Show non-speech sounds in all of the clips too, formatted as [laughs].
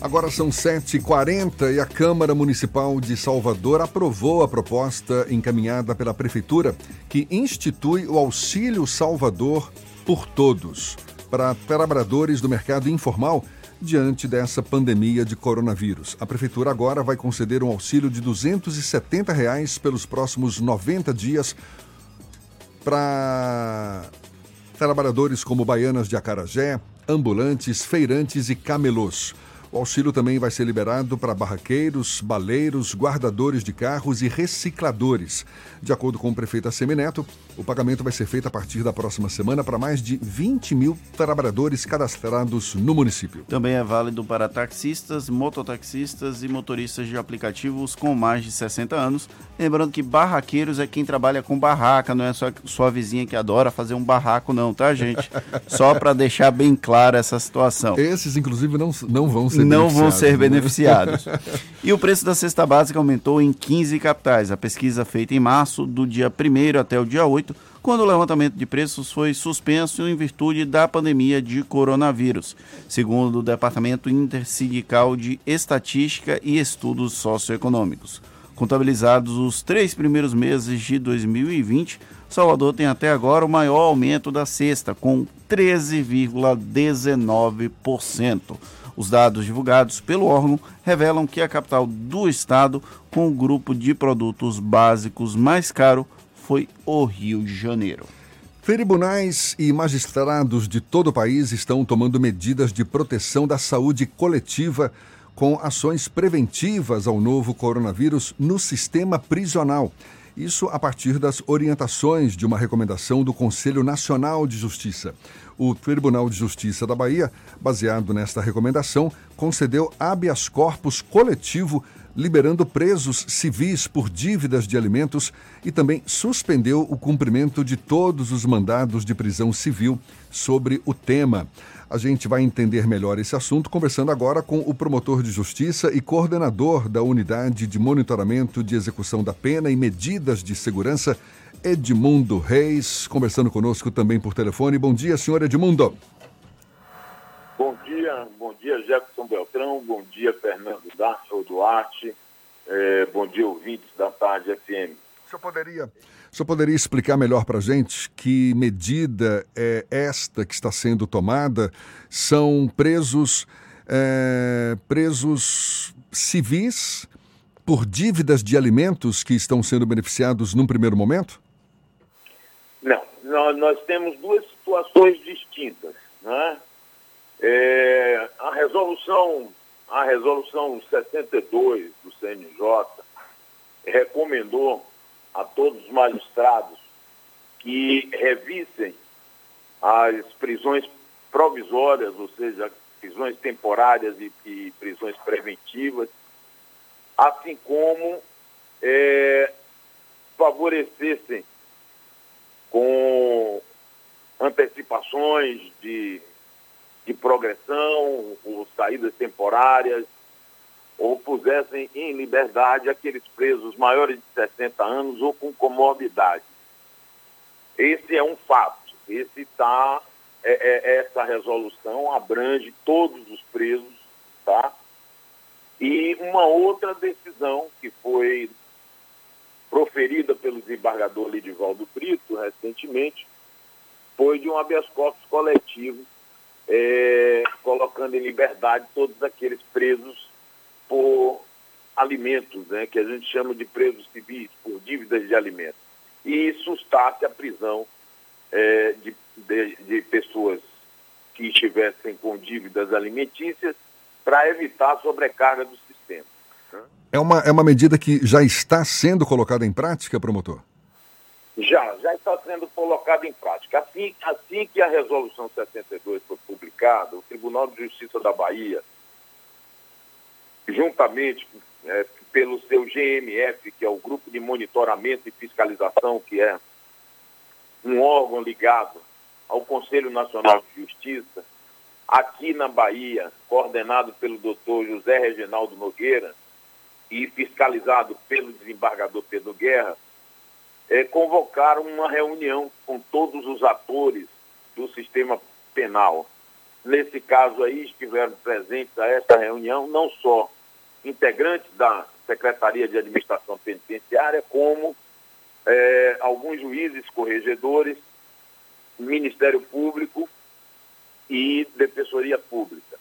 Agora são 7h40 e a Câmara Municipal de Salvador aprovou a proposta encaminhada pela Prefeitura que institui o Auxílio Salvador por Todos para trabalhadores do mercado informal diante dessa pandemia de coronavírus. A Prefeitura agora vai conceder um auxílio de 270 reais pelos próximos 90 dias para trabalhadores como baianas de Acarajé, ambulantes, feirantes e camelôs. O auxílio também vai ser liberado para barraqueiros, baleiros, guardadores de carros e recicladores. De acordo com o prefeito Assemineto, o pagamento vai ser feito a partir da próxima semana para mais de 20 mil trabalhadores cadastrados no município. Também é válido para taxistas, mototaxistas e motoristas de aplicativos com mais de 60 anos. Lembrando que barraqueiros é quem trabalha com barraca, não é só sua vizinha que adora fazer um barraco, não, tá, gente? [laughs] Só para deixar bem clara essa situação. Esses, inclusive, não, não vão ser não vão ser né? beneficiados. [laughs] e o preço da cesta básica aumentou em 15 capitais. A pesquisa feita em março, do dia 1 até o dia 8, quando o levantamento de preços foi suspenso em virtude da pandemia de coronavírus, segundo o Departamento Intersindical de Estatística e Estudos Socioeconômicos. Contabilizados os três primeiros meses de 2020, Salvador tem até agora o maior aumento da cesta, com 13,19%. Os dados divulgados pelo órgão revelam que a capital do estado, com o grupo de produtos básicos mais caro, foi o Rio de Janeiro. Tribunais e magistrados de todo o país estão tomando medidas de proteção da saúde coletiva com ações preventivas ao novo coronavírus no sistema prisional. Isso a partir das orientações de uma recomendação do Conselho Nacional de Justiça. O Tribunal de Justiça da Bahia, baseado nesta recomendação, concedeu habeas corpus coletivo liberando presos civis por dívidas de alimentos e também suspendeu o cumprimento de todos os mandados de prisão civil sobre o tema. A gente vai entender melhor esse assunto conversando agora com o promotor de justiça e coordenador da Unidade de Monitoramento de Execução da Pena e Medidas de Segurança, Edmundo Reis, conversando conosco também por telefone. Bom dia, senhor Edmundo. Bom dia, bom dia Jefferson Beltrão, bom dia Fernando Duarte, é, bom dia ouvintes da Tarde FM. O senhor poderia, senhor poderia explicar melhor para a gente que medida é esta que está sendo tomada? São presos, é, presos civis por dívidas de alimentos que estão sendo beneficiados num primeiro momento? Não, nós, nós temos duas situações distintas. Né? É, a resolução a resolução 62 do CNJ recomendou a todos os magistrados que revisem as prisões provisórias, ou seja, prisões temporárias e, e prisões preventivas, assim como é, favorecessem com antecipações de de progressão, ou saídas temporárias, ou pusessem em liberdade aqueles presos maiores de 60 anos ou com comorbidade. Esse é um fato. Esse tá, é, é, essa resolução abrange todos os presos, tá? E uma outra decisão que foi proferida pelo desembargador Lidivaldo Brito recentemente foi de um habeas corpus coletivo é, colocando em liberdade todos aqueles presos por alimentos, né, que a gente chama de presos civis, por dívidas de alimentos. E sustasse a prisão é, de, de, de pessoas que estivessem com dívidas alimentícias para evitar a sobrecarga do sistema. É uma, é uma medida que já está sendo colocada em prática, promotor? Já, já está sendo colocado em prática. Assim, assim que a resolução 62 foi publicada, o Tribunal de Justiça da Bahia, juntamente é, pelo seu GMF, que é o Grupo de Monitoramento e Fiscalização, que é um órgão ligado ao Conselho Nacional de Justiça, aqui na Bahia, coordenado pelo doutor José Reginaldo Nogueira e fiscalizado pelo desembargador Pedro Guerra, é, convocaram uma reunião com todos os atores do sistema penal. Nesse caso aí, estiveram presentes a esta reunião não só integrantes da Secretaria de Administração Penitenciária, como é, alguns juízes, corregedores, Ministério Público e Defensoria Pública,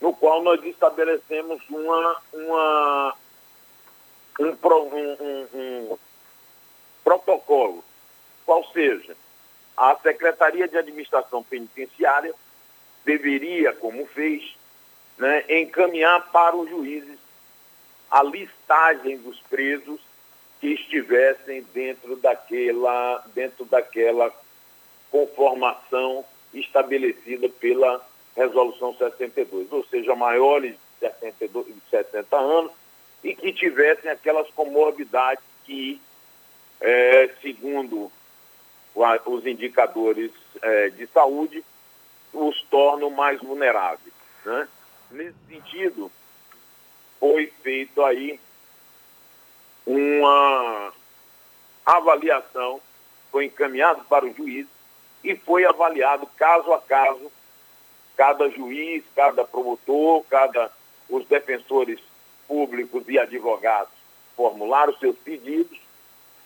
no qual nós estabelecemos uma, uma, um, um, um, protocolo, qual seja, a Secretaria de Administração Penitenciária deveria, como fez, né, encaminhar para os juízes a listagem dos presos que estivessem dentro daquela, dentro daquela conformação estabelecida pela Resolução 72, ou seja, maiores de 62, 60 anos e que tivessem aquelas comorbidades que, é, segundo os indicadores é, de saúde, os tornam mais vulneráveis. Né? Nesse sentido, foi feito aí uma avaliação, foi encaminhado para o juiz e foi avaliado caso a caso, cada juiz, cada promotor, cada os defensores públicos e advogados formularam seus pedidos,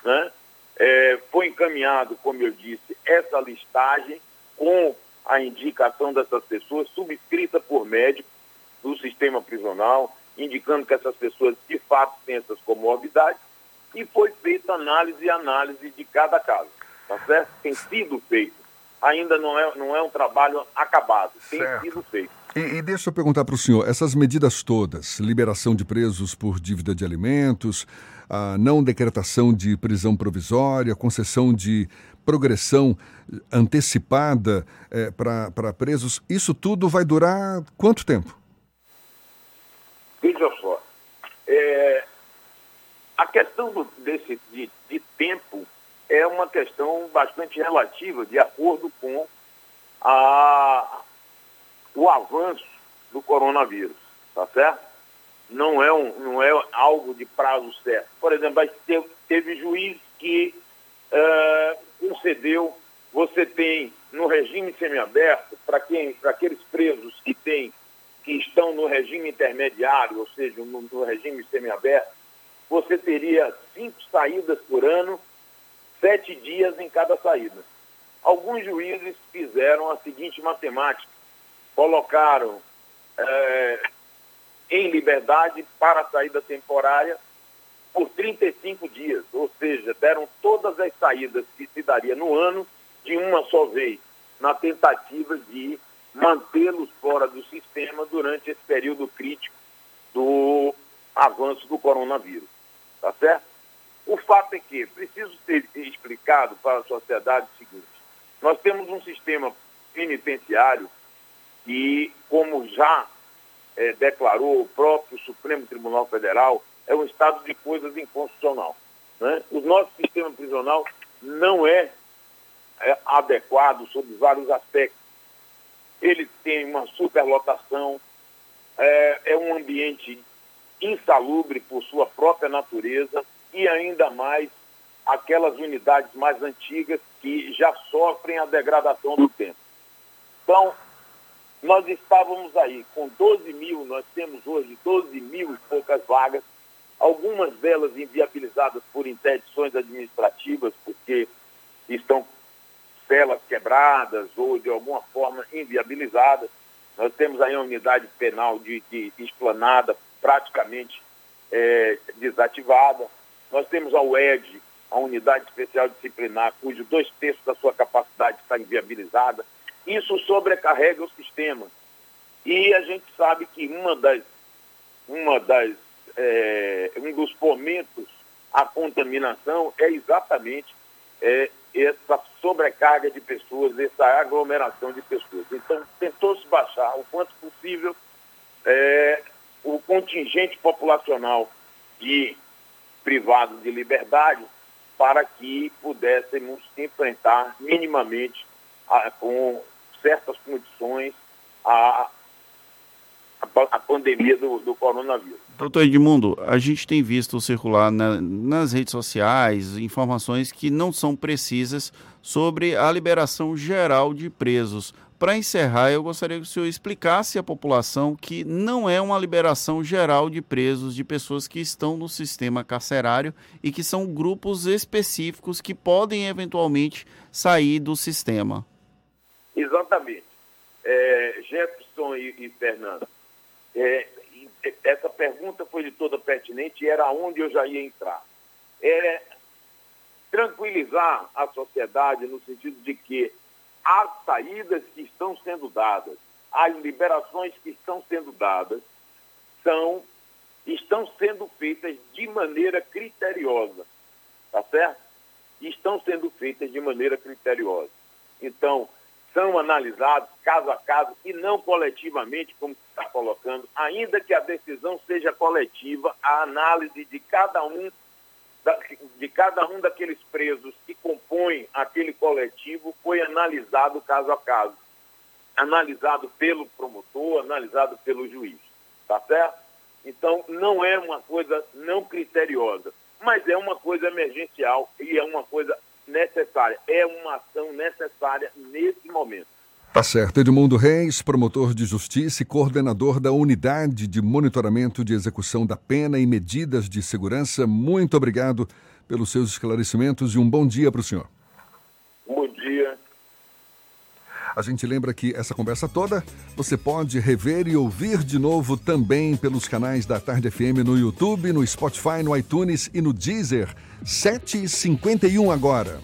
né? É, foi encaminhado, como eu disse, essa listagem com a indicação dessas pessoas, subscrita por médico do sistema prisional, indicando que essas pessoas de fato têm essas comorbidades, e foi feita análise e análise de cada caso. Tá certo? Tem sido feito. Ainda não é, não é um trabalho acabado, tem certo. sido feito. E, e, deixa eu perguntar para o senhor, essas medidas todas, liberação de presos por dívida de alimentos, a não decretação de prisão provisória, concessão de progressão antecipada é, para presos, isso tudo vai durar quanto tempo? Veja só, é, a questão do, desse, de, de tempo é uma questão bastante relativa, de acordo com a, o avanço do coronavírus, tá certo? Não é, um, não é algo de prazo certo. Por exemplo, teve, teve juiz que uh, concedeu, você tem no regime semiaberto, para quem, para aqueles presos que têm, que estão no regime intermediário, ou seja, no, no regime semiaberto, você teria cinco saídas por ano, sete dias em cada saída. Alguns juízes fizeram a seguinte matemática: colocaram é, em liberdade para a saída temporária por 35 dias, ou seja, deram todas as saídas que se daria no ano de uma só vez, na tentativa de mantê-los fora do sistema durante esse período crítico do avanço do coronavírus. Tá certo? O fato é que preciso ter explicado para a sociedade o seguinte: nós temos um sistema penitenciário que, como já é, declarou o próprio Supremo Tribunal Federal, é um estado de coisas inconstitucional. Né? O nosso sistema prisional não é, é adequado sob vários aspectos. Ele tem uma superlotação, é, é um ambiente insalubre por sua própria natureza e ainda mais aquelas unidades mais antigas que já sofrem a degradação do tempo. Então, nós estávamos aí com 12 mil, nós temos hoje 12 mil e poucas vagas algumas delas inviabilizadas por interdições administrativas, porque estão celas quebradas ou de alguma forma inviabilizadas. Nós temos aí a unidade penal de, de esplanada praticamente é, desativada. Nós temos a UED, a Unidade Especial Disciplinar, cujo dois terços da sua capacidade está inviabilizada. Isso sobrecarrega o sistema. E a gente sabe que uma das, uma das é, um dos fomentos à contaminação é exatamente é, essa sobrecarga de pessoas, essa aglomeração de pessoas. Então, tentou-se baixar o quanto possível é, o contingente populacional de privados de liberdade para que pudéssemos enfrentar minimamente a, com certas condições a, a, a pandemia do, do coronavírus. Doutor Edmundo, a gente tem visto circular na, nas redes sociais informações que não são precisas sobre a liberação geral de presos Para encerrar, eu gostaria que o senhor explicasse à população que não é uma liberação geral de presos, de pessoas que estão no sistema carcerário e que são grupos específicos que podem eventualmente sair do sistema. Exatamente. É, Jefferson e, e Fernando, é, essa pergunta foi de toda pertinente e era onde eu já ia entrar. É tranquilizar a sociedade no sentido de que as saídas que estão sendo dadas, as liberações que estão sendo dadas, são, estão sendo feitas de maneira criteriosa, tá certo? Estão sendo feitas de maneira criteriosa. Então, são analisados caso a caso e não coletivamente, como está colocando, ainda que a decisão seja coletiva, a análise de cada um de cada um daqueles presos que compõem aquele coletivo foi analisado caso a caso, analisado pelo promotor, analisado pelo juiz, tá certo? Então não é uma coisa não criteriosa, mas é uma coisa emergencial e é uma coisa necessária, é uma ação necessária nesse momento. Tá certo. Edmundo Reis, promotor de justiça e coordenador da Unidade de Monitoramento de Execução da Pena e Medidas de Segurança, muito obrigado pelos seus esclarecimentos e um bom dia para o senhor. Bom dia. A gente lembra que essa conversa toda você pode rever e ouvir de novo também pelos canais da Tarde FM no YouTube, no Spotify, no iTunes e no Deezer. 7h51 agora.